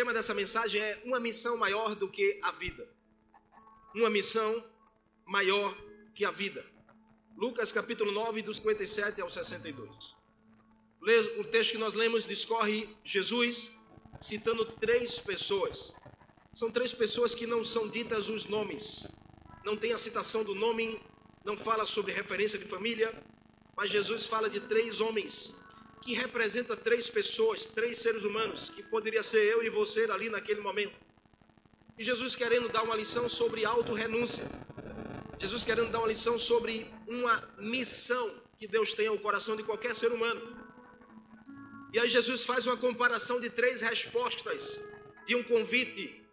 tema dessa mensagem é uma missão maior do que a vida. Uma missão maior que a vida. Lucas capítulo 9, dos 57 ao 62. O texto que nós lemos discorre Jesus citando três pessoas. São três pessoas que não são ditas os nomes. Não tem a citação do nome, não fala sobre referência de família, mas Jesus fala de três homens que representa três pessoas, três seres humanos, que poderia ser eu e você ali naquele momento. E Jesus querendo dar uma lição sobre auto-renúncia. Jesus querendo dar uma lição sobre uma missão que Deus tem ao coração de qualquer ser humano. E aí Jesus faz uma comparação de três respostas de um convite.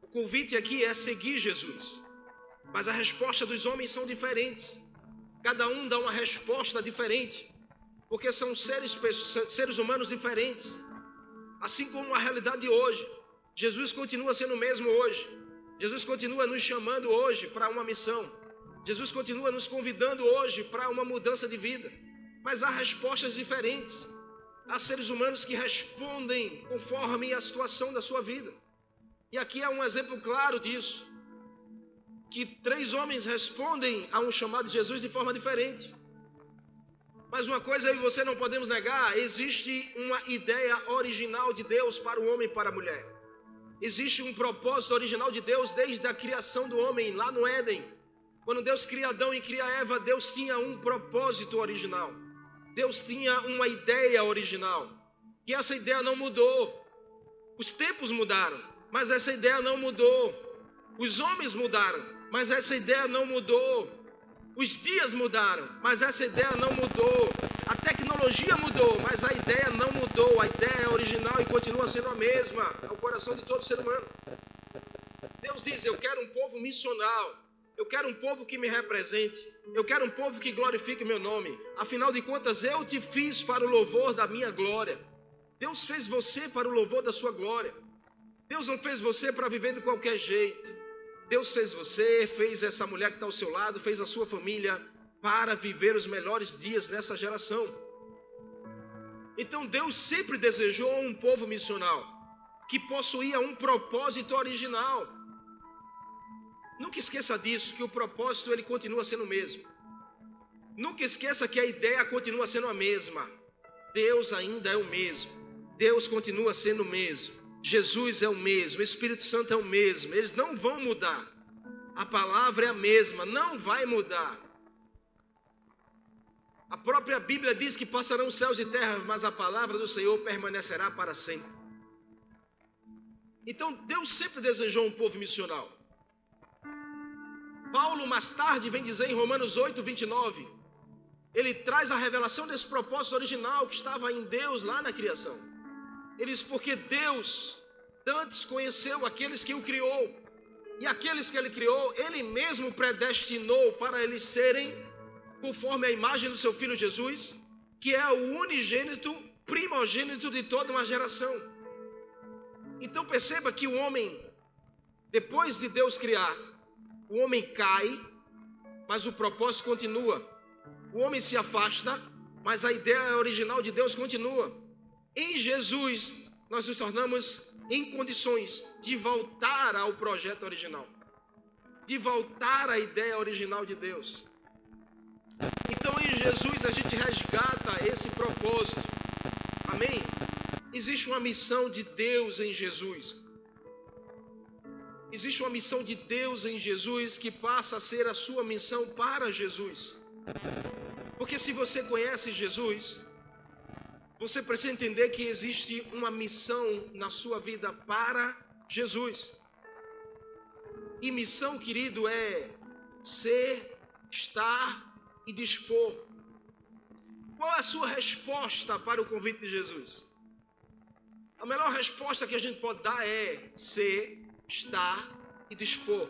O convite aqui é seguir Jesus. Mas a resposta dos homens são diferentes. Cada um dá uma resposta diferente porque são seres, seres humanos diferentes. Assim como a realidade de hoje, Jesus continua sendo o mesmo hoje. Jesus continua nos chamando hoje para uma missão. Jesus continua nos convidando hoje para uma mudança de vida. Mas há respostas diferentes. Há seres humanos que respondem conforme a situação da sua vida. E aqui é um exemplo claro disso. Que três homens respondem a um chamado de Jesus de forma diferente. Mas uma coisa e você não podemos negar: existe uma ideia original de Deus para o homem e para a mulher. Existe um propósito original de Deus desde a criação do homem, lá no Éden. Quando Deus cria Adão e cria Eva, Deus tinha um propósito original. Deus tinha uma ideia original. E essa ideia não mudou. Os tempos mudaram, mas essa ideia não mudou. Os homens mudaram, mas essa ideia não mudou. Os dias mudaram, mas essa ideia não mudou. A tecnologia mudou, mas a ideia não mudou. A ideia é original e continua sendo a mesma. É o coração de todo ser humano. Deus diz: Eu quero um povo missional. Eu quero um povo que me represente. Eu quero um povo que glorifique meu nome. Afinal de contas, eu te fiz para o louvor da minha glória. Deus fez você para o louvor da sua glória. Deus não fez você para viver de qualquer jeito. Deus fez você, fez essa mulher que está ao seu lado, fez a sua família para viver os melhores dias nessa geração. Então Deus sempre desejou um povo missional que possuía um propósito original. Nunca esqueça disso, que o propósito ele continua sendo o mesmo. Nunca esqueça que a ideia continua sendo a mesma. Deus ainda é o mesmo. Deus continua sendo o mesmo. Jesus é o mesmo, o Espírito Santo é o mesmo, eles não vão mudar. A palavra é a mesma, não vai mudar. A própria Bíblia diz que passarão céus e terra, mas a palavra do Senhor permanecerá para sempre. Então Deus sempre desejou um povo missional. Paulo, mais tarde, vem dizer em Romanos 8, 29, ele traz a revelação desse propósito original que estava em Deus lá na criação. Ele diz: Porque Deus antes conheceu aqueles que o criou, e aqueles que ele criou, ele mesmo predestinou para eles serem conforme a imagem do seu filho Jesus, que é o unigênito, primogênito de toda uma geração. Então perceba que o homem, depois de Deus criar, o homem cai, mas o propósito continua. O homem se afasta, mas a ideia original de Deus continua. Em Jesus, nós nos tornamos em condições de voltar ao projeto original, de voltar à ideia original de Deus. Então, em Jesus, a gente resgata esse propósito. Amém? Existe uma missão de Deus em Jesus. Existe uma missão de Deus em Jesus que passa a ser a sua missão para Jesus. Porque se você conhece Jesus, você precisa entender que existe uma missão na sua vida para Jesus. E missão, querido, é ser, estar e dispor. Qual é a sua resposta para o convite de Jesus? A melhor resposta que a gente pode dar é ser, estar e dispor.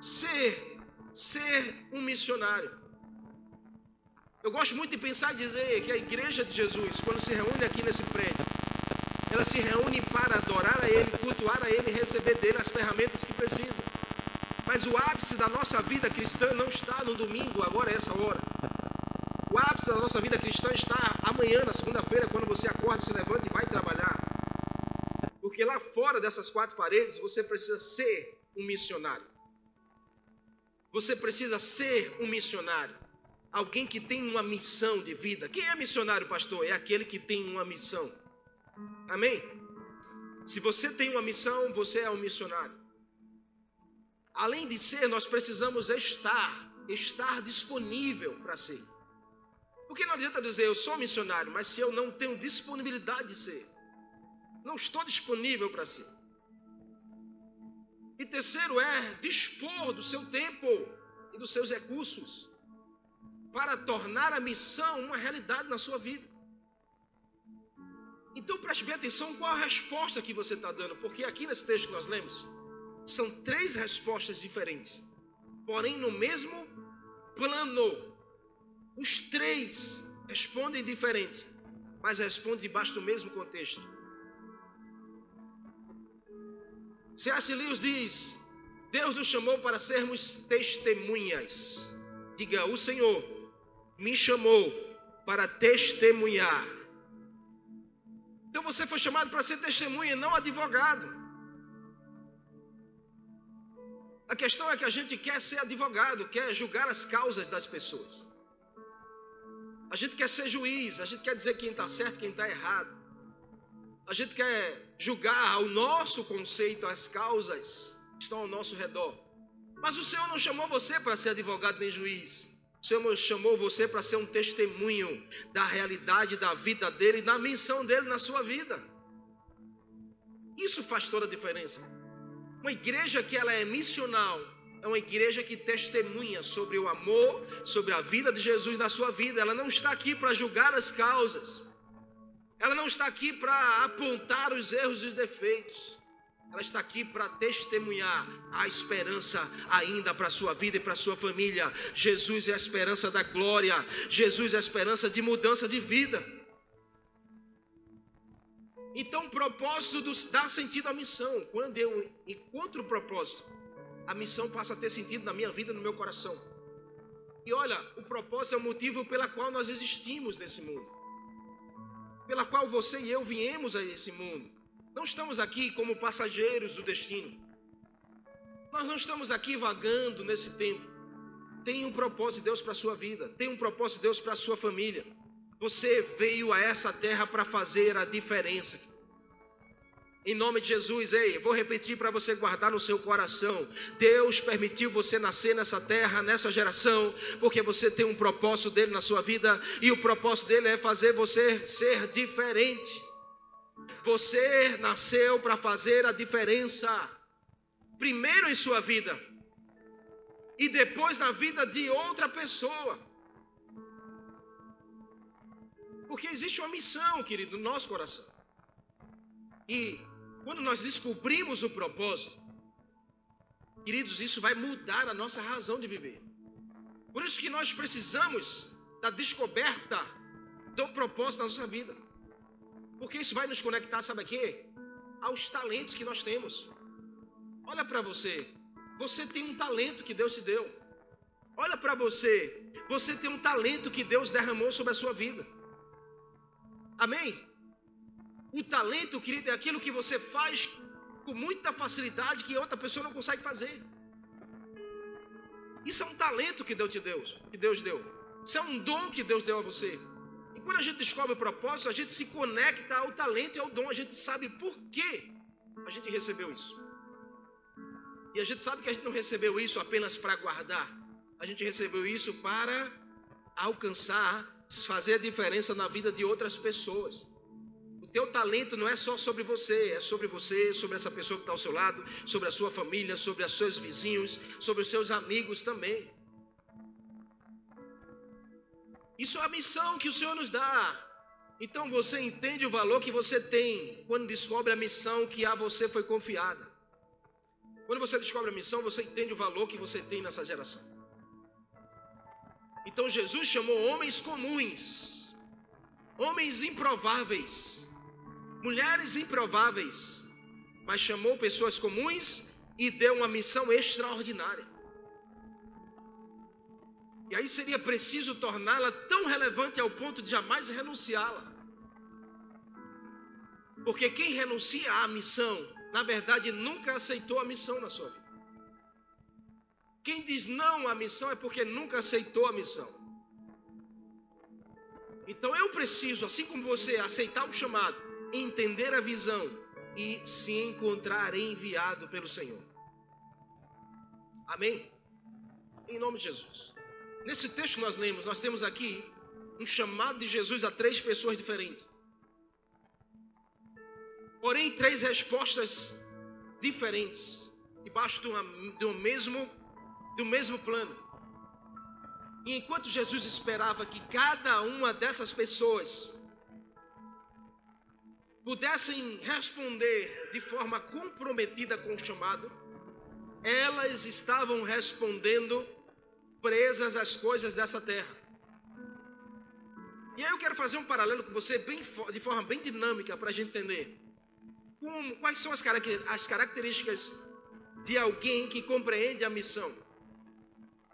Ser, ser um missionário. Eu gosto muito de pensar e dizer que a igreja de Jesus, quando se reúne aqui nesse prédio, ela se reúne para adorar a Ele, cultuar a Ele e receber dele as ferramentas que precisa. Mas o ápice da nossa vida cristã não está no domingo, agora é essa hora. O ápice da nossa vida cristã está amanhã, na segunda-feira, quando você acorda, se levanta e vai trabalhar. Porque lá fora dessas quatro paredes você precisa ser um missionário. Você precisa ser um missionário. Alguém que tem uma missão de vida. Quem é missionário, pastor? É aquele que tem uma missão. Amém? Se você tem uma missão, você é um missionário. Além de ser, nós precisamos estar, estar disponível para ser. Porque não adianta dizer eu sou missionário, mas se eu não tenho disponibilidade de ser, não estou disponível para ser. E terceiro é dispor do seu tempo e dos seus recursos para tornar a missão uma realidade na sua vida. Então preste bem atenção qual a resposta que você está dando, porque aqui nesse texto que nós lemos, são três respostas diferentes, porém no mesmo plano. Os três respondem diferente, mas respondem debaixo do mesmo contexto. C.S. Lewis diz: Deus nos chamou para sermos testemunhas. Diga, o Senhor me chamou para testemunhar. Então você foi chamado para ser testemunha, não advogado. A questão é que a gente quer ser advogado, quer julgar as causas das pessoas. A gente quer ser juiz, a gente quer dizer quem está certo, quem está errado. A gente quer julgar o nosso conceito, as causas que estão ao nosso redor. Mas o Senhor não chamou você para ser advogado nem juiz. O Senhor chamou você para ser um testemunho da realidade da vida dele e da missão dele na sua vida. Isso faz toda a diferença. Uma igreja que ela é missional, é uma igreja que testemunha sobre o amor, sobre a vida de Jesus na sua vida. Ela não está aqui para julgar as causas. Ela não está aqui para apontar os erros e os defeitos. Ela está aqui para testemunhar a esperança ainda para a sua vida e para a sua família. Jesus é a esperança da glória. Jesus é a esperança de mudança de vida. Então, o propósito dá sentido à missão. Quando eu encontro o propósito, a missão passa a ter sentido na minha vida, no meu coração. E olha, o propósito é o motivo pela qual nós existimos nesse mundo. Pela qual você e eu viemos a esse mundo. Não estamos aqui como passageiros do destino. Nós não estamos aqui vagando nesse tempo. Tem um propósito de Deus para a sua vida, tem um propósito de Deus para a sua família. Você veio a essa terra para fazer a diferença. Em nome de Jesus, ei, vou repetir para você guardar no seu coração. Deus permitiu você nascer nessa terra, nessa geração, porque você tem um propósito dele na sua vida, e o propósito dele é fazer você ser diferente. Você nasceu para fazer a diferença, primeiro em sua vida, e depois na vida de outra pessoa. Porque existe uma missão, querido, no nosso coração. E quando nós descobrimos o propósito, queridos, isso vai mudar a nossa razão de viver. Por isso que nós precisamos da descoberta do propósito na nossa vida. Porque isso vai nos conectar, sabe a quê? Aos talentos que nós temos. Olha para você. Você tem um talento que Deus te deu. Olha para você. Você tem um talento que Deus derramou sobre a sua vida. Amém? O talento, querido, é aquilo que você faz com muita facilidade que outra pessoa não consegue fazer. Isso é um talento que Deus te deu, que Deus deu. Isso é um dom que Deus deu a você. Quando a gente descobre o propósito, a gente se conecta ao talento e ao dom. A gente sabe por que a gente recebeu isso. E a gente sabe que a gente não recebeu isso apenas para guardar. A gente recebeu isso para alcançar, fazer a diferença na vida de outras pessoas teu talento não é só sobre você, é sobre você, sobre essa pessoa que está ao seu lado, sobre a sua família, sobre os seus vizinhos, sobre os seus amigos também. Isso é a missão que o Senhor nos dá. Então você entende o valor que você tem quando descobre a missão que a você foi confiada. Quando você descobre a missão, você entende o valor que você tem nessa geração. Então Jesus chamou homens comuns, homens improváveis, mulheres improváveis, mas chamou pessoas comuns e deu uma missão extraordinária. E aí seria preciso torná-la tão relevante ao ponto de jamais renunciá-la. Porque quem renuncia à missão, na verdade, nunca aceitou a missão na sua vida. Quem diz não à missão é porque nunca aceitou a missão. Então eu preciso, assim como você, aceitar o chamado, entender a visão e se encontrar enviado pelo Senhor. Amém? Em nome de Jesus. Nesse texto que nós lemos, nós temos aqui um chamado de Jesus a três pessoas diferentes. Porém, três respostas diferentes, debaixo do, do, mesmo, do mesmo plano. E enquanto Jesus esperava que cada uma dessas pessoas pudessem responder de forma comprometida com o chamado, elas estavam respondendo presas às coisas dessa terra. E aí eu quero fazer um paralelo com você bem, de forma bem dinâmica para a gente entender. Como, quais são as, as características de alguém que compreende a missão?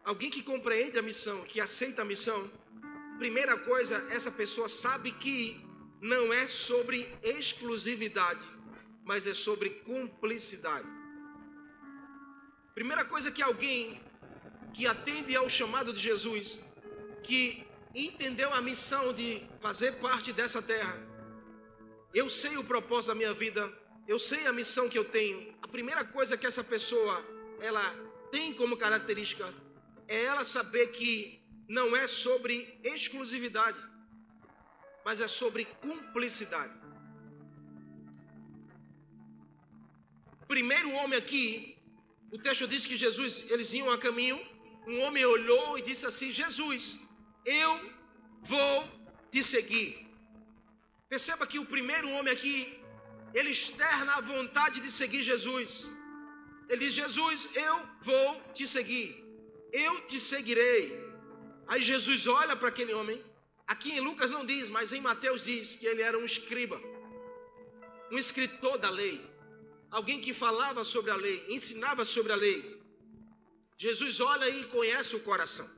Alguém que compreende a missão, que aceita a missão, primeira coisa, essa pessoa sabe que não é sobre exclusividade, mas é sobre cumplicidade. Primeira coisa que alguém que atende ao chamado de Jesus, que entendeu a missão de fazer parte dessa terra, eu sei o propósito da minha vida, eu sei a missão que eu tenho. A primeira coisa que essa pessoa ela tem como característica é ela saber que não é sobre exclusividade, mas é sobre cumplicidade. Primeiro homem aqui, o texto diz que Jesus, eles iam a caminho, um homem olhou e disse assim: Jesus, eu vou te seguir. Perceba que o primeiro homem aqui, ele externa a vontade de seguir Jesus. Ele diz: Jesus, eu vou te seguir, eu te seguirei. Aí Jesus olha para aquele homem Aqui em Lucas não diz, mas em Mateus diz que ele era um escriba, um escritor da lei, alguém que falava sobre a lei, ensinava sobre a lei. Jesus olha e conhece o coração.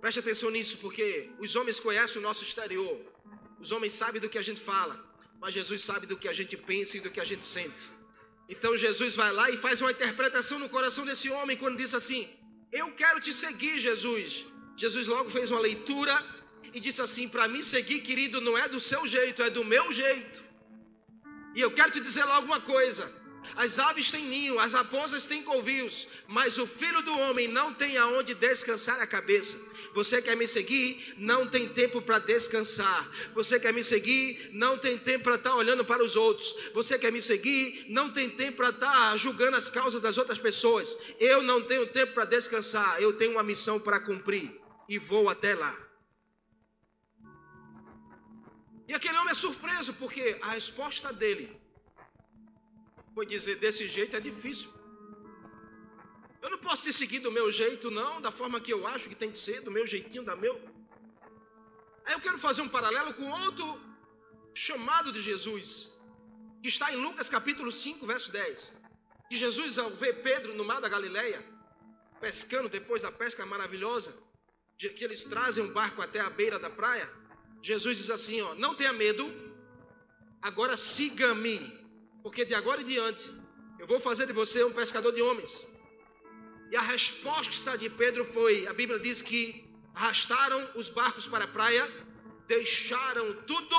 Preste atenção nisso, porque os homens conhecem o nosso exterior, os homens sabem do que a gente fala, mas Jesus sabe do que a gente pensa e do que a gente sente. Então Jesus vai lá e faz uma interpretação no coração desse homem quando diz assim: Eu quero te seguir, Jesus. Jesus logo fez uma leitura e disse assim: Para me seguir, querido, não é do seu jeito, é do meu jeito. E eu quero te dizer logo uma coisa: as aves têm ninho, as raposas têm covios, mas o filho do homem não tem aonde descansar a cabeça. Você quer me seguir? Não tem tempo para descansar. Você quer me seguir? Não tem tempo para estar tá olhando para os outros. Você quer me seguir? Não tem tempo para estar tá julgando as causas das outras pessoas. Eu não tenho tempo para descansar. Eu tenho uma missão para cumprir e vou até lá. E aquele homem é surpreso, porque a resposta dele foi dizer: desse jeito é difícil. Eu não posso te seguir do meu jeito, não, da forma que eu acho que tem que ser, do meu jeitinho, da meu. Aí eu quero fazer um paralelo com outro chamado de Jesus, que está em Lucas capítulo 5, verso 10. Que Jesus, ao ver Pedro no mar da Galileia, pescando depois da pesca maravilhosa, que eles trazem um barco até a beira da praia, Jesus diz assim: ó, não tenha medo, agora siga-me, porque de agora em diante eu vou fazer de você um pescador de homens. E a resposta de Pedro foi: a Bíblia diz que arrastaram os barcos para a praia, deixaram tudo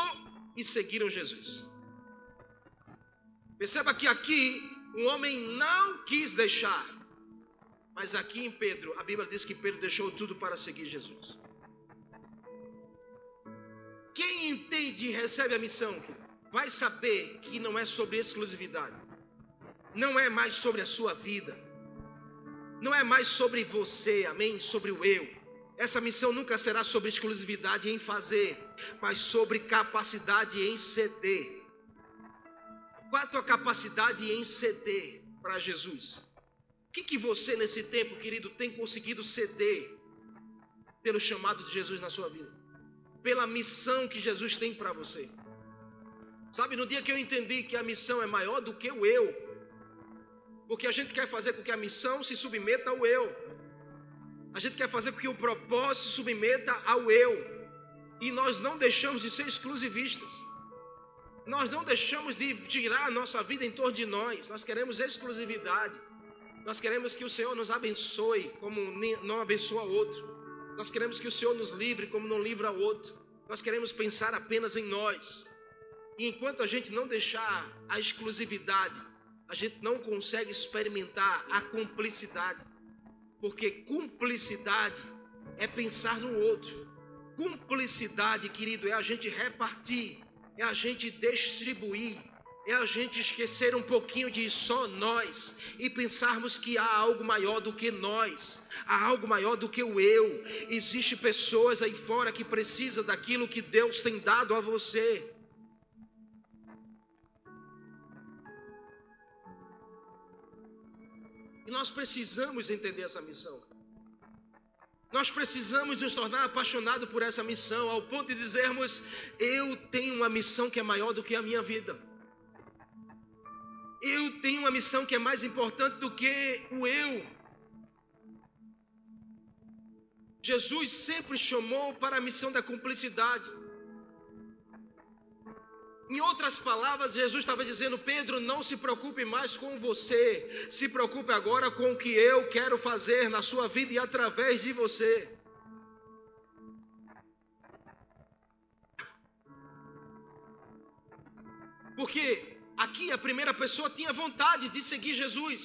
e seguiram Jesus. Perceba que aqui um homem não quis deixar, mas aqui em Pedro, a Bíblia diz que Pedro deixou tudo para seguir Jesus. Quem entende e recebe a missão, vai saber que não é sobre exclusividade, não é mais sobre a sua vida, não é mais sobre você, amém? Sobre o eu. Essa missão nunca será sobre exclusividade em fazer, mas sobre capacidade em ceder. Qual a tua capacidade em ceder para Jesus? O que, que você, nesse tempo, querido, tem conseguido ceder pelo chamado de Jesus na sua vida? Pela missão que Jesus tem para você? Sabe, no dia que eu entendi que a missão é maior do que o eu, porque a gente quer fazer com que a missão se submeta ao eu, a gente quer fazer com que o propósito se submeta ao eu, e nós não deixamos de ser exclusivistas. Nós não deixamos de girar a nossa vida em torno de nós. Nós queremos exclusividade. Nós queremos que o Senhor nos abençoe como não abençoa outro. Nós queremos que o Senhor nos livre como não livra outro. Nós queremos pensar apenas em nós. E enquanto a gente não deixar a exclusividade, a gente não consegue experimentar a cumplicidade. Porque cumplicidade é pensar no outro. Cumplicidade, querido, é a gente repartir, é a gente distribuir, é a gente esquecer um pouquinho de só nós e pensarmos que há algo maior do que nós, há algo maior do que o eu. Existem pessoas aí fora que precisam daquilo que Deus tem dado a você. E nós precisamos entender essa missão. Nós precisamos nos tornar apaixonados por essa missão, ao ponto de dizermos: eu tenho uma missão que é maior do que a minha vida. Eu tenho uma missão que é mais importante do que o eu. Jesus sempre chamou para a missão da cumplicidade. Em outras palavras, Jesus estava dizendo: Pedro, não se preocupe mais com você, se preocupe agora com o que eu quero fazer na sua vida e através de você. Porque aqui a primeira pessoa tinha vontade de seguir Jesus,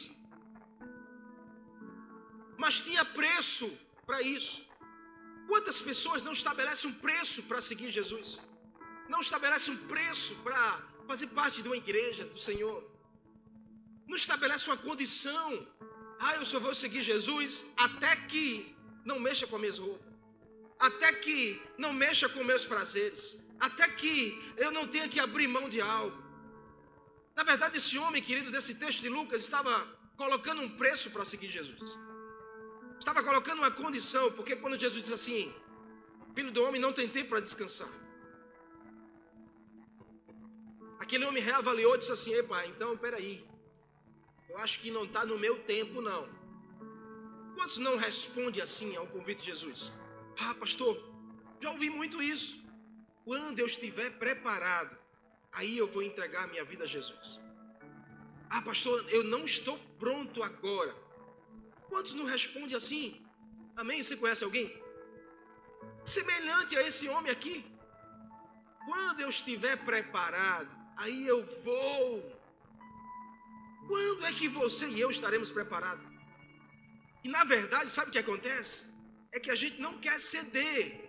mas tinha preço para isso. Quantas pessoas não estabelecem um preço para seguir Jesus? Não estabelece um preço para fazer parte de uma igreja do Senhor, não estabelece uma condição. Ah, eu só vou seguir Jesus até que não mexa com as minhas roupas, até que não mexa com meus prazeres, até que eu não tenha que abrir mão de algo. Na verdade, esse homem, querido, desse texto de Lucas, estava colocando um preço para seguir Jesus. Estava colocando uma condição, porque quando Jesus diz assim: Filho do homem não tem tempo para descansar. Aquele homem reavaliou e disse assim: pai, então peraí. Eu acho que não está no meu tempo, não. Quantos não respondem assim ao convite de Jesus? Ah, pastor, já ouvi muito isso. Quando eu estiver preparado, aí eu vou entregar minha vida a Jesus. Ah, pastor, eu não estou pronto agora. Quantos não respondem assim? Amém? Você conhece alguém? Semelhante a esse homem aqui. Quando eu estiver preparado, aí eu vou. Quando é que você e eu estaremos preparados? E na verdade, sabe o que acontece? É que a gente não quer ceder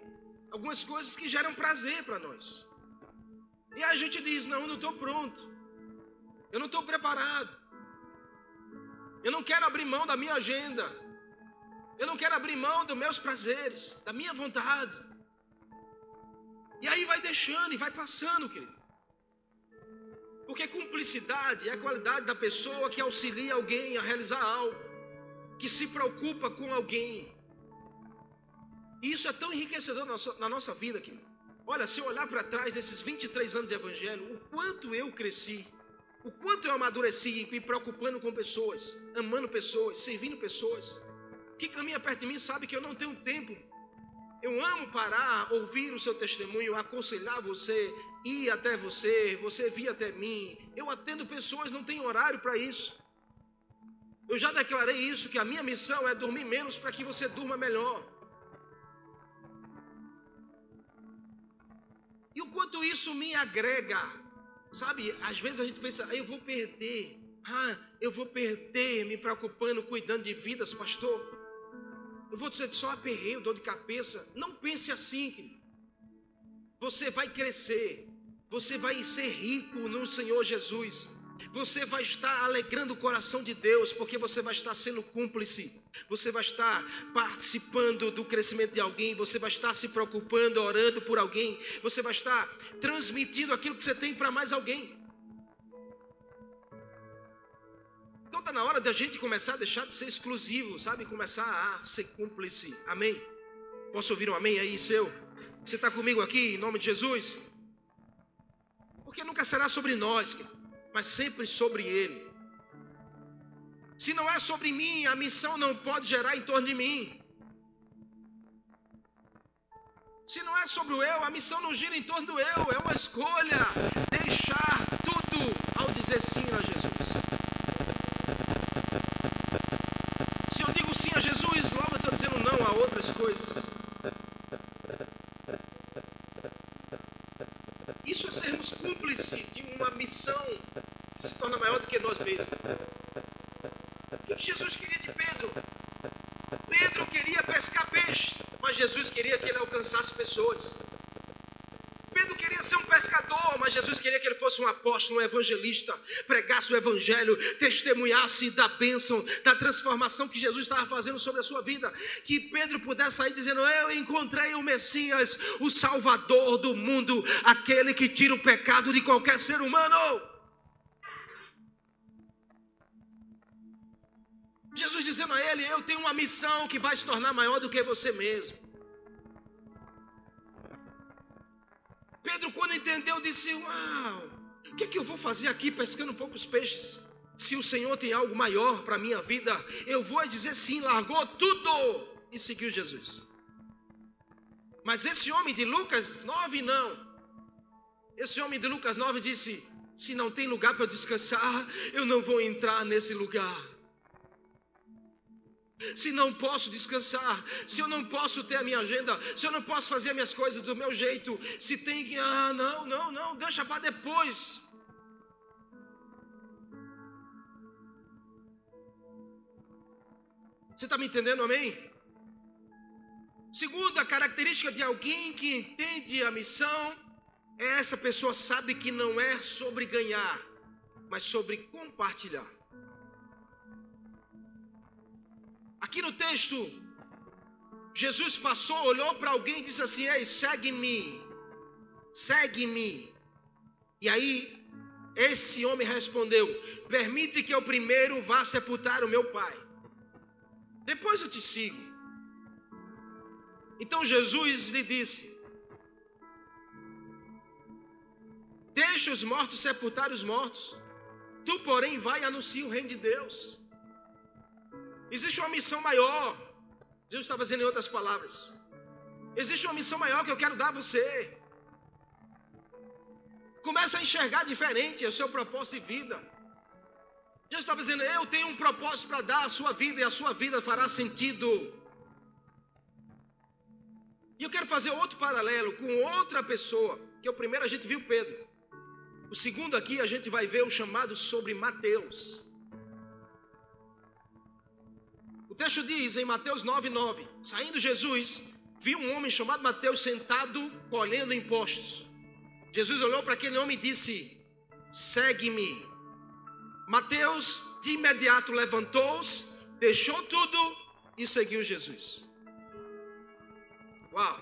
algumas coisas que geram prazer para nós. E a gente diz: não, eu não estou pronto, eu não estou preparado, eu não quero abrir mão da minha agenda, eu não quero abrir mão dos meus prazeres, da minha vontade. E aí vai deixando e vai passando, querido. Porque cumplicidade é a qualidade da pessoa que auxilia alguém a realizar algo, que se preocupa com alguém. E isso é tão enriquecedor na nossa, vida, aqui. Olha, se eu olhar para trás nesses 23 anos de evangelho, o quanto eu cresci, o quanto eu amadureci me preocupando com pessoas, amando pessoas, servindo pessoas. Quem caminha perto de mim sabe que eu não tenho tempo. Eu amo parar, ouvir o seu testemunho, aconselhar você, ir até você, você vir até mim. Eu atendo pessoas, não tenho horário para isso. Eu já declarei isso, que a minha missão é dormir menos para que você durma melhor. E o quanto isso me agrega, sabe? Às vezes a gente pensa, ah, eu vou perder, ah, eu vou perder me preocupando, cuidando de vidas, pastor. Eu vou dizer só aperreio, dor de cabeça. Não pense assim, querido. Você vai crescer. Você vai ser rico no Senhor Jesus. Você vai estar alegrando o coração de Deus, porque você vai estar sendo cúmplice. Você vai estar participando do crescimento de alguém. Você vai estar se preocupando, orando por alguém. Você vai estar transmitindo aquilo que você tem para mais alguém. Então está na hora da gente começar a deixar de ser exclusivo, sabe? Começar a ser cúmplice. Amém? Posso ouvir um amém aí, seu? Você está comigo aqui, em nome de Jesus? Porque nunca será sobre nós, mas sempre sobre Ele. Se não é sobre mim, a missão não pode gerar em torno de mim. Se não é sobre o eu, a missão não gira em torno do eu, é uma escolha deixar dizer sim a Jesus. Se eu digo sim a Jesus, logo eu estou dizendo não a outras coisas. Isso é sermos cúmplices de uma missão que se torna maior do que nós mesmos. O que Jesus queria de Pedro? Pedro queria pescar peixe, mas Jesus queria que ele alcançasse pessoas. Ser um pescador, mas Jesus queria que ele fosse um apóstolo, um evangelista, pregasse o evangelho, testemunhasse da bênção, da transformação que Jesus estava fazendo sobre a sua vida. Que Pedro pudesse sair dizendo: Eu encontrei o Messias, o Salvador do mundo, aquele que tira o pecado de qualquer ser humano. Jesus dizendo a ele: Eu tenho uma missão que vai se tornar maior do que você mesmo. Entendeu, disse: Uau, o que, é que eu vou fazer aqui pescando poucos peixes? Se o Senhor tem algo maior para a minha vida, eu vou dizer sim, largou tudo e seguiu Jesus. Mas esse homem de Lucas 9, não. Esse homem de Lucas 9 disse: Se não tem lugar para descansar, eu não vou entrar nesse lugar se não posso descansar, se eu não posso ter a minha agenda, se eu não posso fazer minhas coisas do meu jeito, se tem que, ah, não, não, não, deixa para depois. Você está me entendendo, amém? Segunda característica de alguém que entende a missão é essa pessoa sabe que não é sobre ganhar, mas sobre compartilhar. Aqui no texto, Jesus passou, olhou para alguém e disse assim: Ei, segue-me, segue-me. E aí, esse homem respondeu: Permite que eu primeiro vá sepultar o meu pai, depois eu te sigo. Então Jesus lhe disse: Deixa os mortos sepultar os mortos, tu, porém, vai e anuncia o reino de Deus. Existe uma missão maior. Jesus estava dizendo em outras palavras. Existe uma missão maior que eu quero dar a você. Começa a enxergar diferente o seu propósito de vida. Jesus estava dizendo: Eu tenho um propósito para dar à sua vida e a sua vida fará sentido. E eu quero fazer outro paralelo com outra pessoa. Que o primeiro a gente viu Pedro. O segundo aqui a gente vai ver o chamado sobre Mateus. O texto diz em Mateus 9,9: Saindo Jesus, viu um homem chamado Mateus sentado colhendo impostos. Jesus olhou para aquele homem e disse: Segue-me. Mateus de imediato levantou-se, deixou tudo e seguiu Jesus. Uau!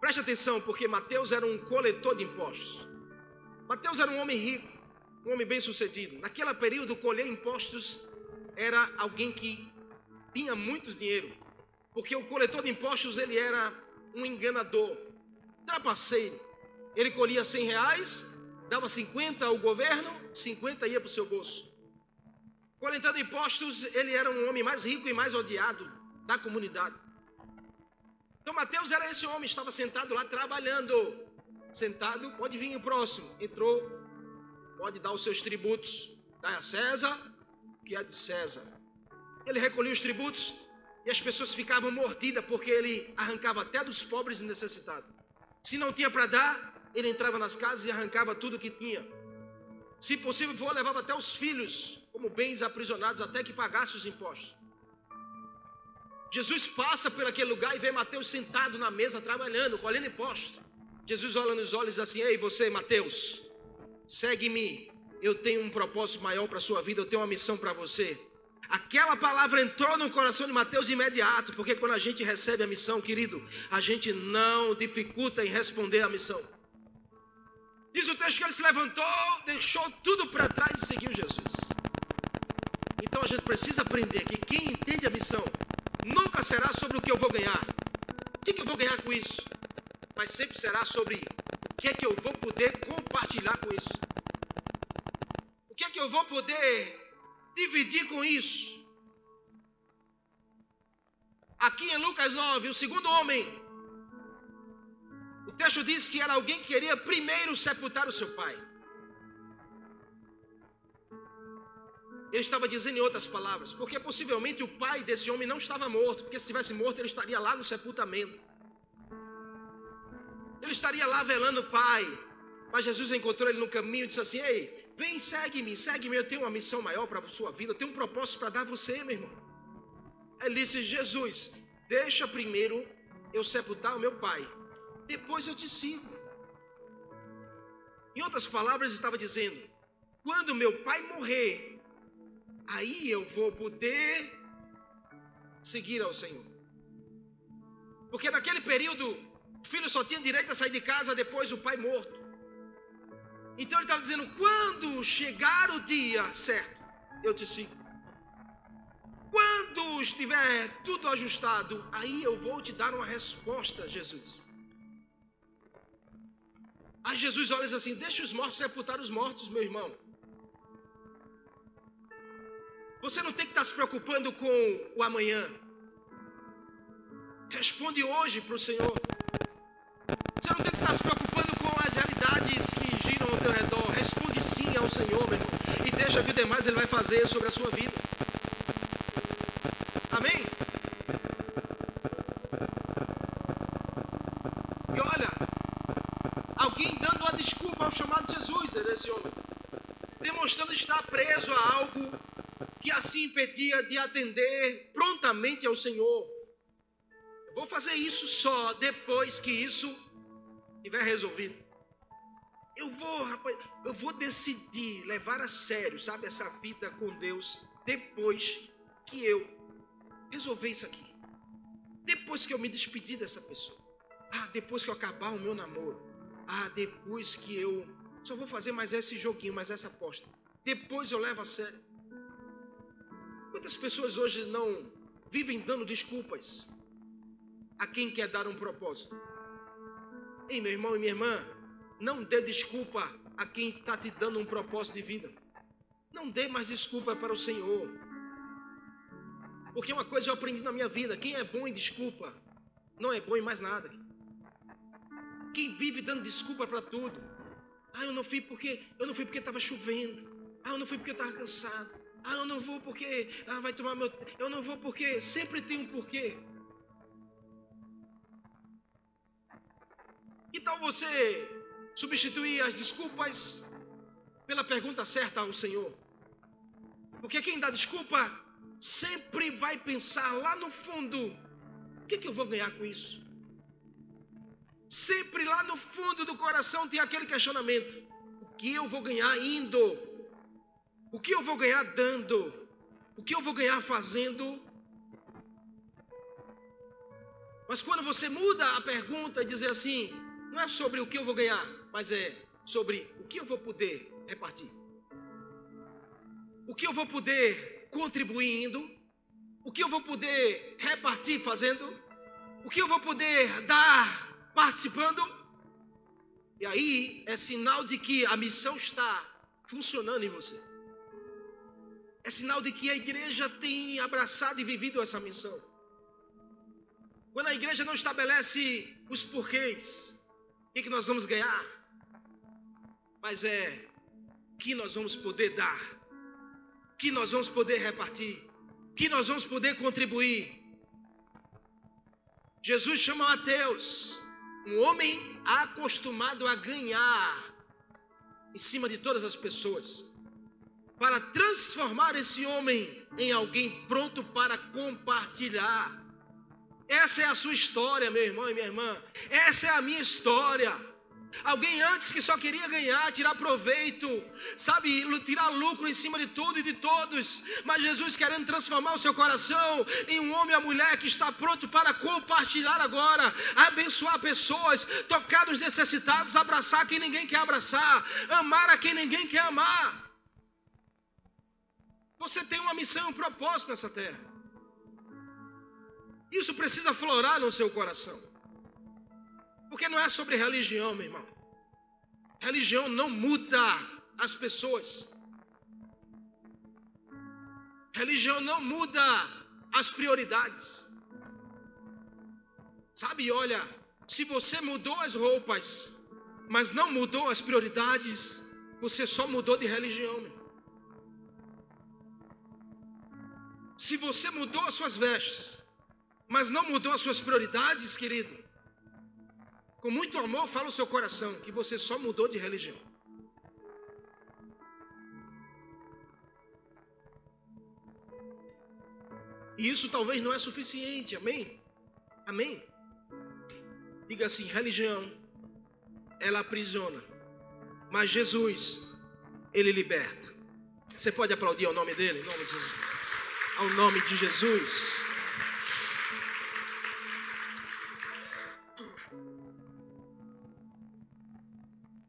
Preste atenção, porque Mateus era um coletor de impostos. Mateus era um homem rico, um homem bem sucedido. Naquele período, colher impostos era alguém que tinha muito dinheiro, porque o coletor de impostos ele era um enganador, trapaceiro. Ele colhia 100 reais, dava 50 ao governo, 50 ia para o seu bolso. Coletando impostos, ele era um homem mais rico e mais odiado da comunidade. Então Mateus era esse homem, estava sentado lá trabalhando. Sentado, pode vir o próximo. Entrou, pode dar os seus tributos. Dá a César, que é de César. Ele recolhia os tributos e as pessoas ficavam mordidas porque ele arrancava até dos pobres e necessitados. Se não tinha para dar, ele entrava nas casas e arrancava tudo que tinha. Se possível levava até os filhos como bens aprisionados até que pagasse os impostos. Jesus passa por aquele lugar e vê Mateus sentado na mesa trabalhando, colhendo impostos. Jesus olha nos olhos assim: Ei, você, Mateus, segue-me. Eu tenho um propósito maior para a sua vida, eu tenho uma missão para você. Aquela palavra entrou no coração de Mateus imediato, porque quando a gente recebe a missão, querido, a gente não dificulta em responder a missão. Diz o texto que ele se levantou, deixou tudo para trás e seguiu Jesus. Então a gente precisa aprender que quem entende a missão nunca será sobre o que eu vou ganhar. O que, que eu vou ganhar com isso? Mas sempre será sobre o que é que eu vou poder compartilhar com isso. O que é que eu vou poder dividir com isso. Aqui em Lucas 9, o segundo homem, o texto diz que era alguém que queria primeiro sepultar o seu pai. Ele estava dizendo em outras palavras, porque possivelmente o pai desse homem não estava morto, porque se estivesse morto ele estaria lá no sepultamento. Ele estaria lá velando o pai. Mas Jesus encontrou ele no caminho e disse assim: Ei, vem, segue-me, segue-me. Eu tenho uma missão maior para a sua vida, eu tenho um propósito para dar a você, meu irmão. Ele disse: Jesus, deixa primeiro eu sepultar o meu pai, depois eu te sigo. Em outras palavras, estava dizendo: quando meu pai morrer, aí eu vou poder seguir ao Senhor. Porque naquele período, o filho só tinha direito a sair de casa depois o pai morto. Então ele estava dizendo: quando chegar o dia certo, eu te sigo. Quando estiver tudo ajustado, aí eu vou te dar uma resposta, Jesus. Aí Jesus olha assim: Deixa os mortos sepultar os mortos, meu irmão. Você não tem que estar se preocupando com o amanhã. Responde hoje para o Senhor. Você não tem que estar se preocupando com as realidades que giram ao teu redor. Responde sim ao Senhor, meu irmão. E deixa que o demais Ele vai fazer sobre a sua vida. Amém? E olha, alguém dando uma desculpa ao chamado Jesus, era esse homem, demonstrando estar preso a algo que assim impedia de atender prontamente ao Senhor. Eu vou fazer isso só depois que isso estiver resolvido. Eu vou, rapaz, eu vou decidir levar a sério, sabe, essa vida com Deus depois que eu resolver isso aqui. Depois que eu me despedir dessa pessoa. Ah, depois que eu acabar o meu namoro. Ah, depois que eu só vou fazer mais esse joguinho, mais essa aposta. Depois eu levo a sério. Quantas pessoas hoje não vivem dando desculpas a quem quer dar um propósito? Ei, meu irmão e minha irmã, não dê desculpa a quem está te dando um propósito de vida. Não dê mais desculpa para o Senhor. Porque uma coisa eu aprendi na minha vida: quem é bom em desculpa, não é bom em mais nada. Quem vive dando desculpa para tudo. Ah, eu não fui porque eu não fui porque estava chovendo. Ah, eu não fui porque eu estava cansado. Ah, eu não vou porque ah, vai tomar meu. Eu não vou porque sempre tem um porquê. Que tal você substituir as desculpas pela pergunta certa ao Senhor? Porque quem dá desculpa sempre vai pensar lá no fundo: o que, que eu vou ganhar com isso? Sempre lá no fundo do coração tem aquele questionamento: o que eu vou ganhar indo? O que eu vou ganhar dando? O que eu vou ganhar fazendo? Mas quando você muda a pergunta e dizer assim, não é sobre o que eu vou ganhar, mas é sobre o que eu vou poder repartir. O que eu vou poder contribuir indo, o que eu vou poder repartir fazendo, o que eu vou poder dar participando. E aí é sinal de que a missão está funcionando em você. É sinal de que a igreja tem abraçado e vivido essa missão. Quando a igreja não estabelece os porquês, o que nós vamos ganhar? Mas é que nós vamos poder dar que nós vamos poder repartir, que nós vamos poder contribuir. Jesus chama Mateus, um homem acostumado a ganhar em cima de todas as pessoas, para transformar esse homem em alguém pronto para compartilhar. Essa é a sua história, meu irmão e minha irmã. Essa é a minha história. Alguém antes que só queria ganhar, tirar proveito, sabe, tirar lucro em cima de tudo e de todos, mas Jesus querendo transformar o seu coração em um homem ou mulher que está pronto para compartilhar agora, abençoar pessoas, tocar nos necessitados, abraçar quem ninguém quer abraçar, amar a quem ninguém quer amar. Você tem uma missão, um propósito nessa terra. Isso precisa florar no seu coração. Porque não é sobre religião, meu irmão. Religião não muda as pessoas. Religião não muda as prioridades. Sabe, olha, se você mudou as roupas, mas não mudou as prioridades, você só mudou de religião. Meu. Se você mudou as suas vestes, mas não mudou as suas prioridades, querido, com muito amor, fala o seu coração que você só mudou de religião. E isso talvez não é suficiente, amém? Amém? Diga assim: religião, ela aprisiona, mas Jesus, ele liberta. Você pode aplaudir ao nome dele, em nome de Jesus. Ao nome de Jesus.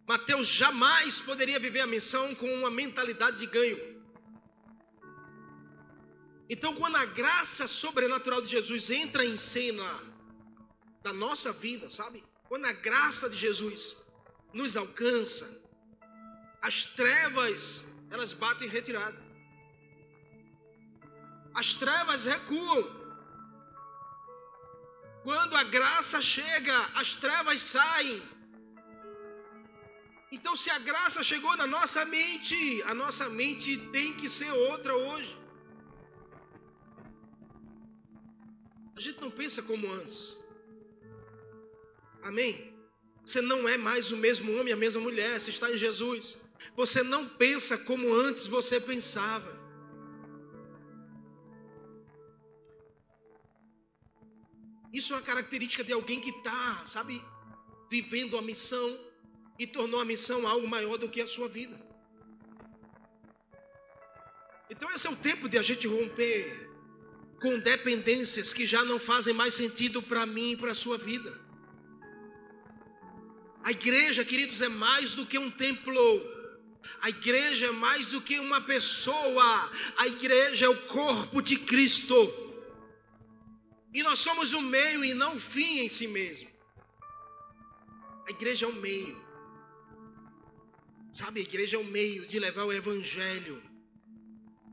Mateus jamais poderia viver a missão com uma mentalidade de ganho. Então, quando a graça sobrenatural de Jesus entra em cena da nossa vida, sabe? Quando a graça de Jesus nos alcança, as trevas, elas batem em retirada. As trevas recuam. Quando a graça chega, as trevas saem. Então, se a graça chegou na nossa mente, a nossa mente tem que ser outra hoje. A gente não pensa como antes. Amém? Você não é mais o mesmo homem, a mesma mulher, você está em Jesus. Você não pensa como antes você pensava. Isso é uma característica de alguém que está, sabe, vivendo a missão e tornou a missão algo maior do que a sua vida. Então, esse é o tempo de a gente romper com dependências que já não fazem mais sentido para mim e para a sua vida. A igreja, queridos, é mais do que um templo. A igreja é mais do que uma pessoa. A igreja é o corpo de Cristo. E nós somos o meio e não o fim em si mesmo. A igreja é o meio. Sabe, a igreja é o meio de levar o evangelho.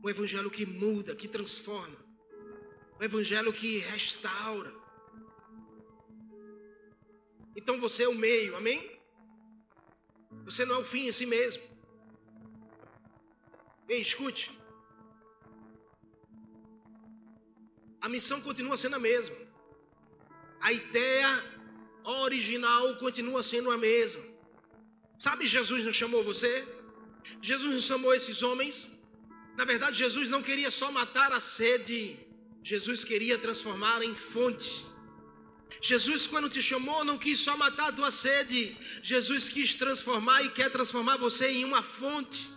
O evangelho que muda, que transforma. O evangelho que restaura. Então você é o meio, amém? Você não é o fim em si mesmo. Ei, escute. A missão continua sendo a mesma. A ideia original continua sendo a mesma. Sabe, Jesus não chamou você? Jesus não chamou esses homens? Na verdade, Jesus não queria só matar a sede Jesus queria transformar em fonte. Jesus, quando te chamou, não quis só matar a tua sede. Jesus quis transformar e quer transformar você em uma fonte.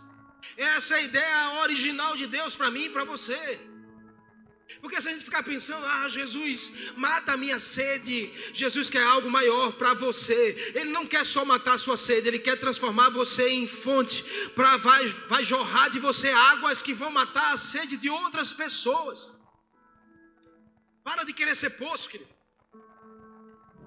Essa é a ideia original de Deus para mim e para você. Porque se a gente ficar pensando, ah, Jesus mata a minha sede, Jesus quer algo maior para você. Ele não quer só matar a sua sede, ele quer transformar você em fonte, para vai, vai jorrar de você águas que vão matar a sede de outras pessoas. Para de querer ser poço, querido.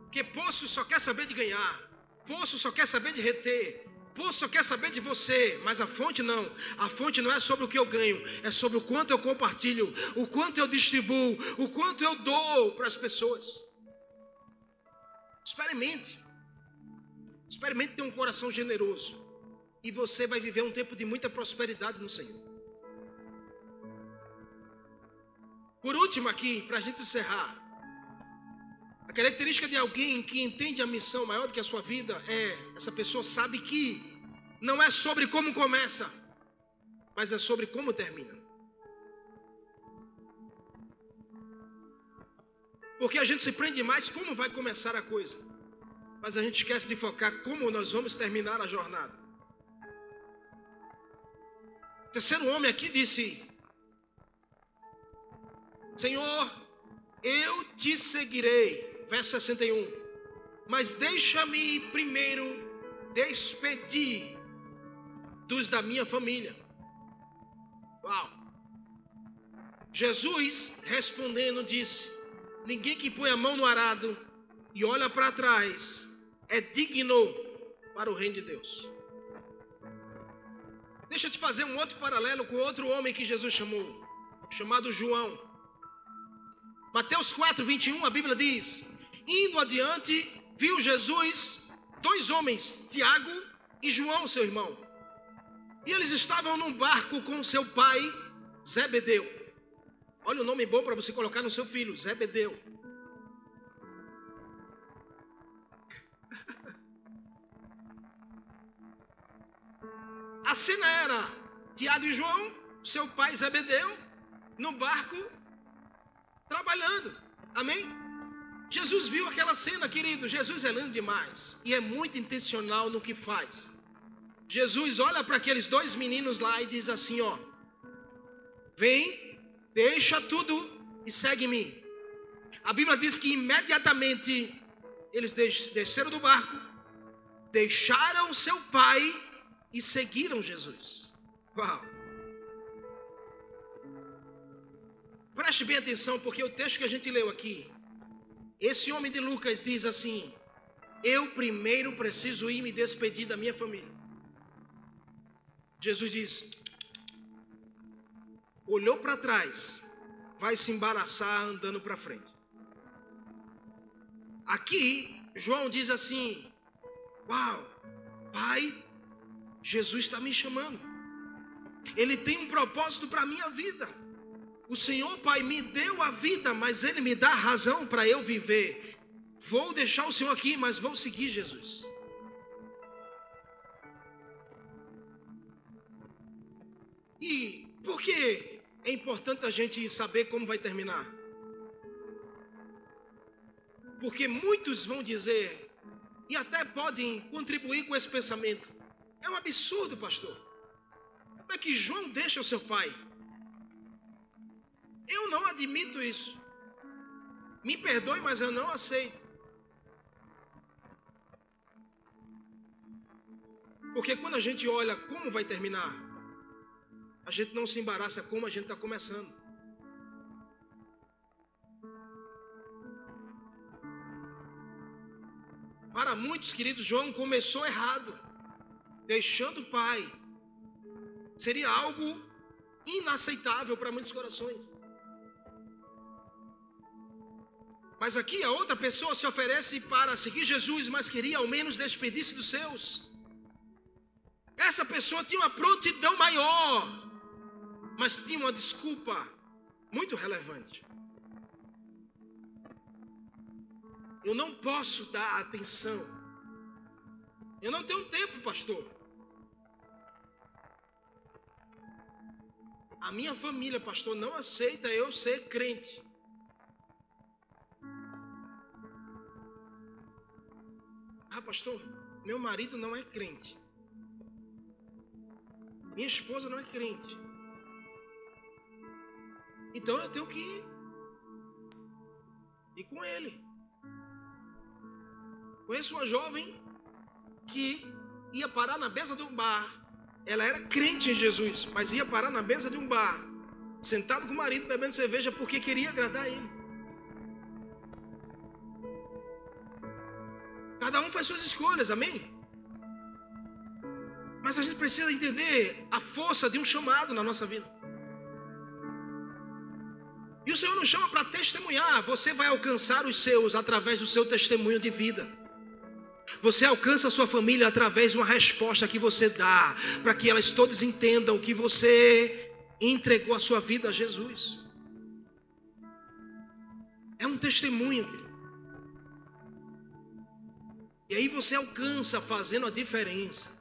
Porque poço só quer saber de ganhar. Poço só quer saber de reter. Poço só quer saber de você, mas a fonte não. A fonte não é sobre o que eu ganho, é sobre o quanto eu compartilho, o quanto eu distribuo, o quanto eu dou para as pessoas. Experimente. Experimente ter um coração generoso. E você vai viver um tempo de muita prosperidade no Senhor. Por último, aqui, para a gente encerrar, a característica de alguém que entende a missão maior do que a sua vida é: essa pessoa sabe que não é sobre como começa, mas é sobre como termina. Porque a gente se prende mais como vai começar a coisa, mas a gente esquece de focar como nós vamos terminar a jornada. O terceiro homem aqui disse: Senhor, eu te seguirei. Verso 61. Mas deixa-me primeiro despedir dos da minha família. Uau! Jesus respondendo disse: Ninguém que põe a mão no arado e olha para trás é digno para o reino de Deus. Deixa eu te fazer um outro paralelo com outro homem que Jesus chamou, chamado João. Mateus 4, 21, a Bíblia diz: Indo adiante, viu Jesus dois homens, Tiago e João, seu irmão. E eles estavam num barco com seu pai, Zebedeu. Olha o nome bom para você colocar no seu filho, Zebedeu. A cena era Tiago e João, seu pai Zebedeu, no barco, trabalhando. Amém? Jesus viu aquela cena, querido. Jesus é lindo demais e é muito intencional no que faz. Jesus olha para aqueles dois meninos lá e diz assim: Ó, vem, deixa tudo e segue-me. A Bíblia diz que imediatamente eles desceram do barco, deixaram seu pai e seguiram Jesus. Uau! Preste bem atenção, porque o texto que a gente leu aqui, esse homem de Lucas diz assim: Eu primeiro preciso ir me despedir da minha família. Jesus diz: olhou para trás, vai se embaraçar andando para frente. Aqui, João diz assim: Uau, Pai, Jesus está me chamando. Ele tem um propósito para a minha vida. O Senhor, Pai, me deu a vida, mas Ele me dá razão para eu viver. Vou deixar o Senhor aqui, mas vou seguir Jesus. E por que é importante a gente saber como vai terminar? Porque muitos vão dizer, e até podem contribuir com esse pensamento: é um absurdo, pastor. Como é que João deixa o seu pai? Eu não admito isso. Me perdoe, mas eu não aceito. Porque quando a gente olha como vai terminar, a gente não se embaraça como a gente está começando. Para muitos, queridos, João começou errado deixando o pai, seria algo inaceitável para muitos corações. Mas aqui a outra pessoa se oferece para seguir Jesus, mas queria ao menos despedir-se dos seus. Essa pessoa tinha uma prontidão maior, mas tinha uma desculpa muito relevante. Eu não posso dar atenção. Eu não tenho tempo, pastor. A minha família, pastor, não aceita eu ser crente. Ah, pastor, meu marido não é crente. Minha esposa não é crente. Então eu tenho que ir. Com ele. Conheço uma jovem que ia parar na mesa de um bar ela era crente em Jesus, mas ia parar na mesa de um bar, sentado com o marido bebendo cerveja porque queria agradar ele. Cada um faz suas escolhas, amém? Mas a gente precisa entender a força de um chamado na nossa vida. E o Senhor nos chama para testemunhar. Você vai alcançar os seus através do seu testemunho de vida. Você alcança a sua família através de uma resposta que você dá, para que elas todas entendam que você entregou a sua vida a Jesus. É um testemunho, querido. E aí você alcança fazendo a diferença.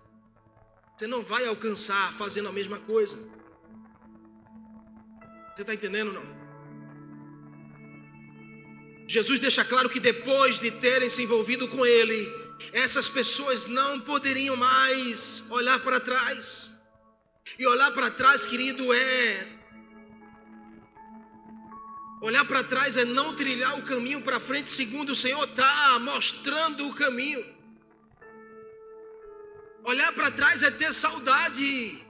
Você não vai alcançar fazendo a mesma coisa. Você está entendendo não? Jesus deixa claro que depois de terem se envolvido com Ele, essas pessoas não poderiam mais olhar para trás. E olhar para trás, querido, é. Olhar para trás é não trilhar o caminho para frente, segundo o Senhor está mostrando o caminho. Olhar para trás é ter saudade.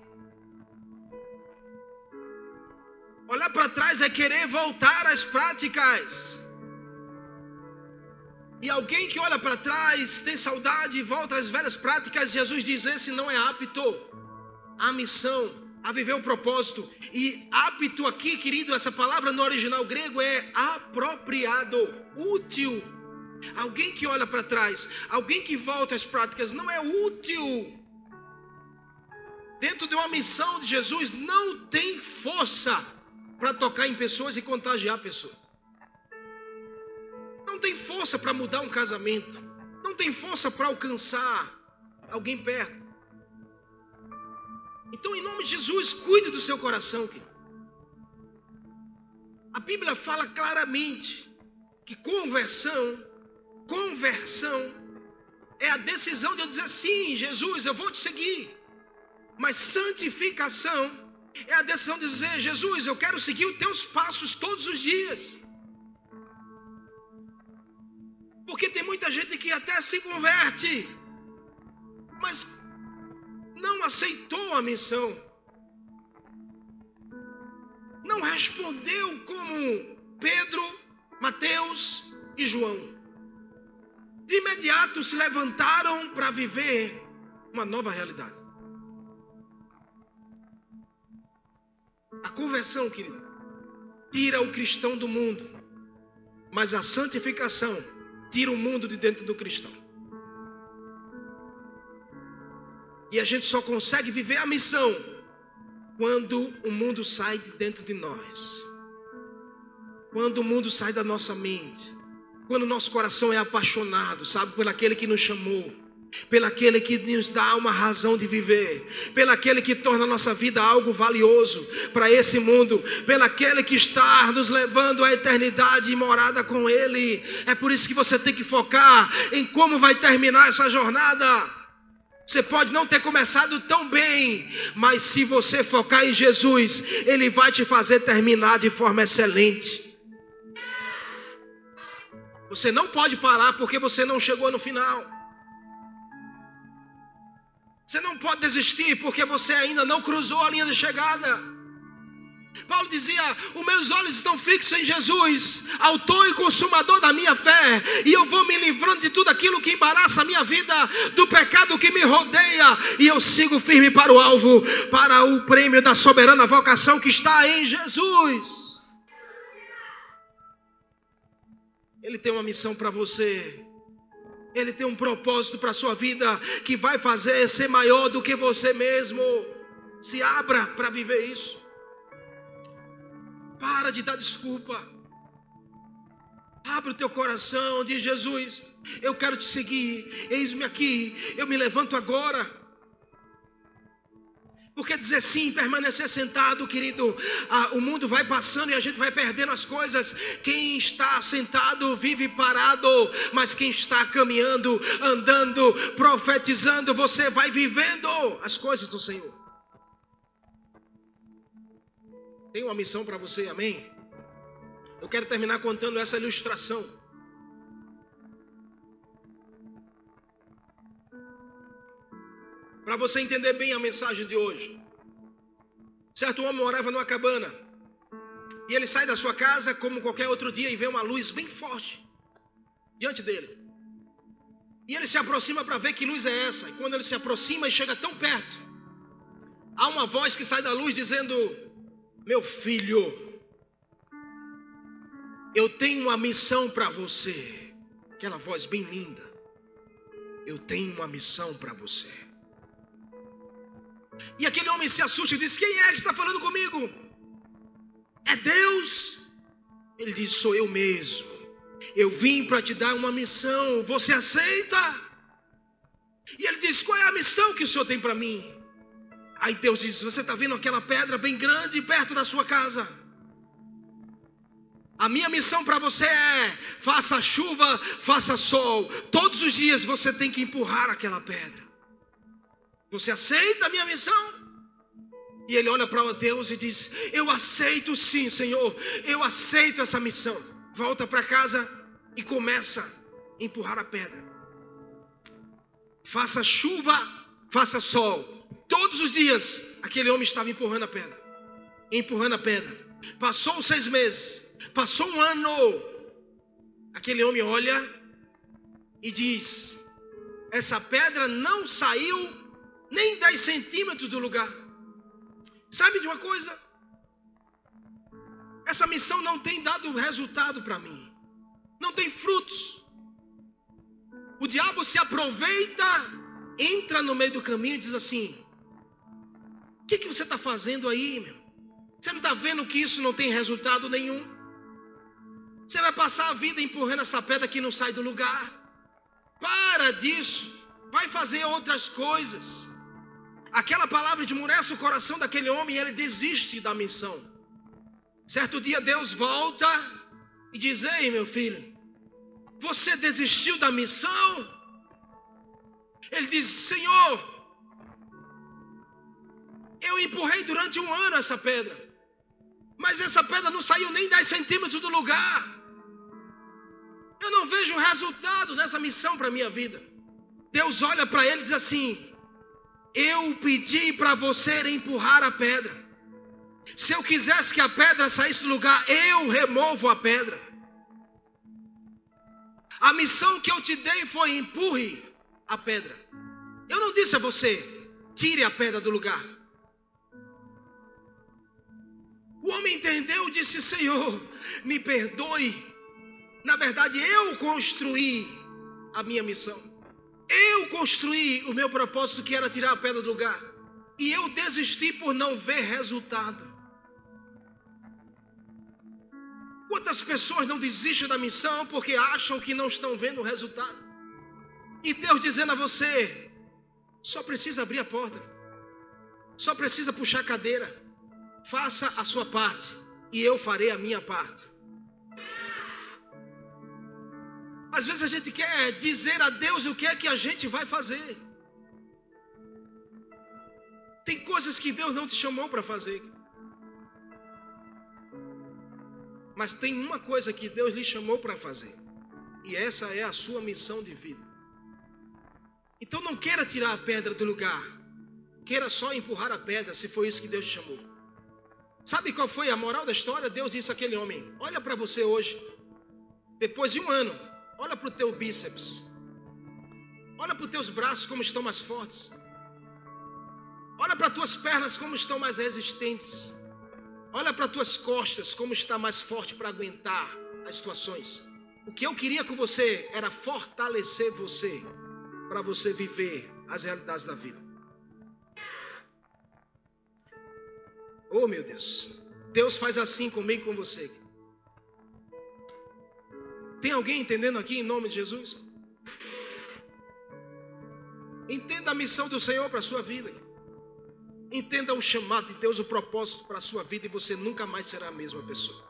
Olhar para trás é querer voltar às práticas. E alguém que olha para trás, tem saudade e volta às velhas práticas, Jesus diz: esse não é apto à missão, a viver o propósito. E apto aqui, querido, essa palavra no original grego é apropriado, útil. Alguém que olha para trás, alguém que volta às práticas, não é útil. Dentro de uma missão de Jesus, não tem força para tocar em pessoas e contagiar pessoas. Não tem força para mudar um casamento. Não tem força para alcançar alguém perto. Então, em nome de Jesus, cuide do seu coração, querido. A Bíblia fala claramente que conversão, conversão é a decisão de eu dizer sim, Jesus, eu vou te seguir. Mas santificação é a decisão de dizer, Jesus, eu quero seguir os teus passos todos os dias. Porque tem muita gente que até se converte, mas não aceitou a missão, não respondeu como Pedro, Mateus e João. De imediato se levantaram para viver uma nova realidade. A conversão, querido, tira o cristão do mundo, mas a santificação tira o mundo de dentro do cristão. E a gente só consegue viver a missão quando o mundo sai de dentro de nós. Quando o mundo sai da nossa mente. Quando o nosso coração é apaixonado, sabe, por aquele que nos chamou, pelo aquele que nos dá uma razão de viver, pelo aquele que torna a nossa vida algo valioso para esse mundo, pelo aquele que está nos levando à eternidade e morada com Ele. É por isso que você tem que focar em como vai terminar essa jornada. Você pode não ter começado tão bem, mas se você focar em Jesus, Ele vai te fazer terminar de forma excelente. Você não pode parar porque você não chegou no final. Você não pode desistir porque você ainda não cruzou a linha de chegada. Paulo dizia: Os meus olhos estão fixos em Jesus, autor e consumador da minha fé, e eu vou me livrando de tudo aquilo que embaraça a minha vida, do pecado que me rodeia, e eu sigo firme para o alvo, para o prêmio da soberana vocação que está em Jesus. Ele tem uma missão para você. Ele tem um propósito para a sua vida que vai fazer ser maior do que você mesmo. Se abra para viver isso. Para de dar desculpa. Abre o teu coração, diz Jesus: Eu quero te seguir. Eis-me aqui. Eu me levanto agora. Porque dizer sim, permanecer sentado, querido, ah, o mundo vai passando e a gente vai perdendo as coisas. Quem está sentado vive parado, mas quem está caminhando, andando, profetizando, você vai vivendo as coisas do Senhor. Tem uma missão para você, amém? Eu quero terminar contando essa ilustração. Para você entender bem a mensagem de hoje. Certo homem morava numa cabana. E ele sai da sua casa como qualquer outro dia e vê uma luz bem forte diante dele. E ele se aproxima para ver que luz é essa. E quando ele se aproxima e chega tão perto, há uma voz que sai da luz dizendo: meu filho, eu tenho uma missão para você. Aquela voz bem linda. Eu tenho uma missão para você. E aquele homem se assusta e diz: Quem é que está falando comigo? É Deus. Ele diz: Sou eu mesmo. Eu vim para te dar uma missão. Você aceita? E ele diz: Qual é a missão que o Senhor tem para mim? Aí Deus diz: Você está vendo aquela pedra bem grande perto da sua casa? A minha missão para você é: faça chuva, faça sol. Todos os dias você tem que empurrar aquela pedra. Você aceita a minha missão? E ele olha para Deus e diz: Eu aceito sim, Senhor. Eu aceito essa missão. Volta para casa e começa a empurrar a pedra. Faça chuva, faça sol Todos os dias, aquele homem estava empurrando a pedra. Empurrando a pedra. Passou seis meses. Passou um ano. Aquele homem olha e diz: Essa pedra não saiu nem 10 centímetros do lugar. Sabe de uma coisa? Essa missão não tem dado resultado para mim. Não tem frutos. O diabo se aproveita, entra no meio do caminho e diz assim: que, que você está fazendo aí, meu? Você não está vendo que isso não tem resultado nenhum? Você vai passar a vida empurrando essa pedra que não sai do lugar. Para disso. Vai fazer outras coisas. Aquela palavra endurece o coração daquele homem e ele desiste da missão. Certo dia Deus volta e diz: Ei, meu filho, você desistiu da missão? Ele diz: Senhor, eu empurrei durante um ano essa pedra, mas essa pedra não saiu nem 10 centímetros do lugar. Eu não vejo resultado nessa missão para a minha vida. Deus olha para ele e diz assim: Eu pedi para você empurrar a pedra. Se eu quisesse que a pedra saísse do lugar, eu removo a pedra. A missão que eu te dei foi empurre a pedra. Eu não disse a você, tire a pedra do lugar. O homem entendeu e disse: Senhor, me perdoe. Na verdade, eu construí a minha missão. Eu construí o meu propósito, que era tirar a pedra do lugar. E eu desisti por não ver resultado. Quantas pessoas não desistem da missão porque acham que não estão vendo o resultado? E Deus dizendo a você: só precisa abrir a porta, só precisa puxar a cadeira, faça a sua parte e eu farei a minha parte. Às vezes a gente quer dizer a Deus o que é que a gente vai fazer. Tem coisas que Deus não te chamou para fazer. Mas tem uma coisa que Deus lhe chamou para fazer. E essa é a sua missão de vida. Então não queira tirar a pedra do lugar. Queira só empurrar a pedra, se foi isso que Deus te chamou. Sabe qual foi a moral da história? Deus disse àquele homem: Olha para você hoje, depois de um ano, olha para o teu bíceps, olha para os teus braços como estão mais fortes, olha para as tuas pernas como estão mais resistentes, olha para as tuas costas como está mais forte para aguentar as situações. O que eu queria com você era fortalecer você para você viver as realidades da vida. Oh meu Deus, Deus faz assim comigo e com você. Tem alguém entendendo aqui em nome de Jesus? Entenda a missão do Senhor para a sua vida. Entenda o chamado de Deus, o propósito para a sua vida e você nunca mais será a mesma pessoa.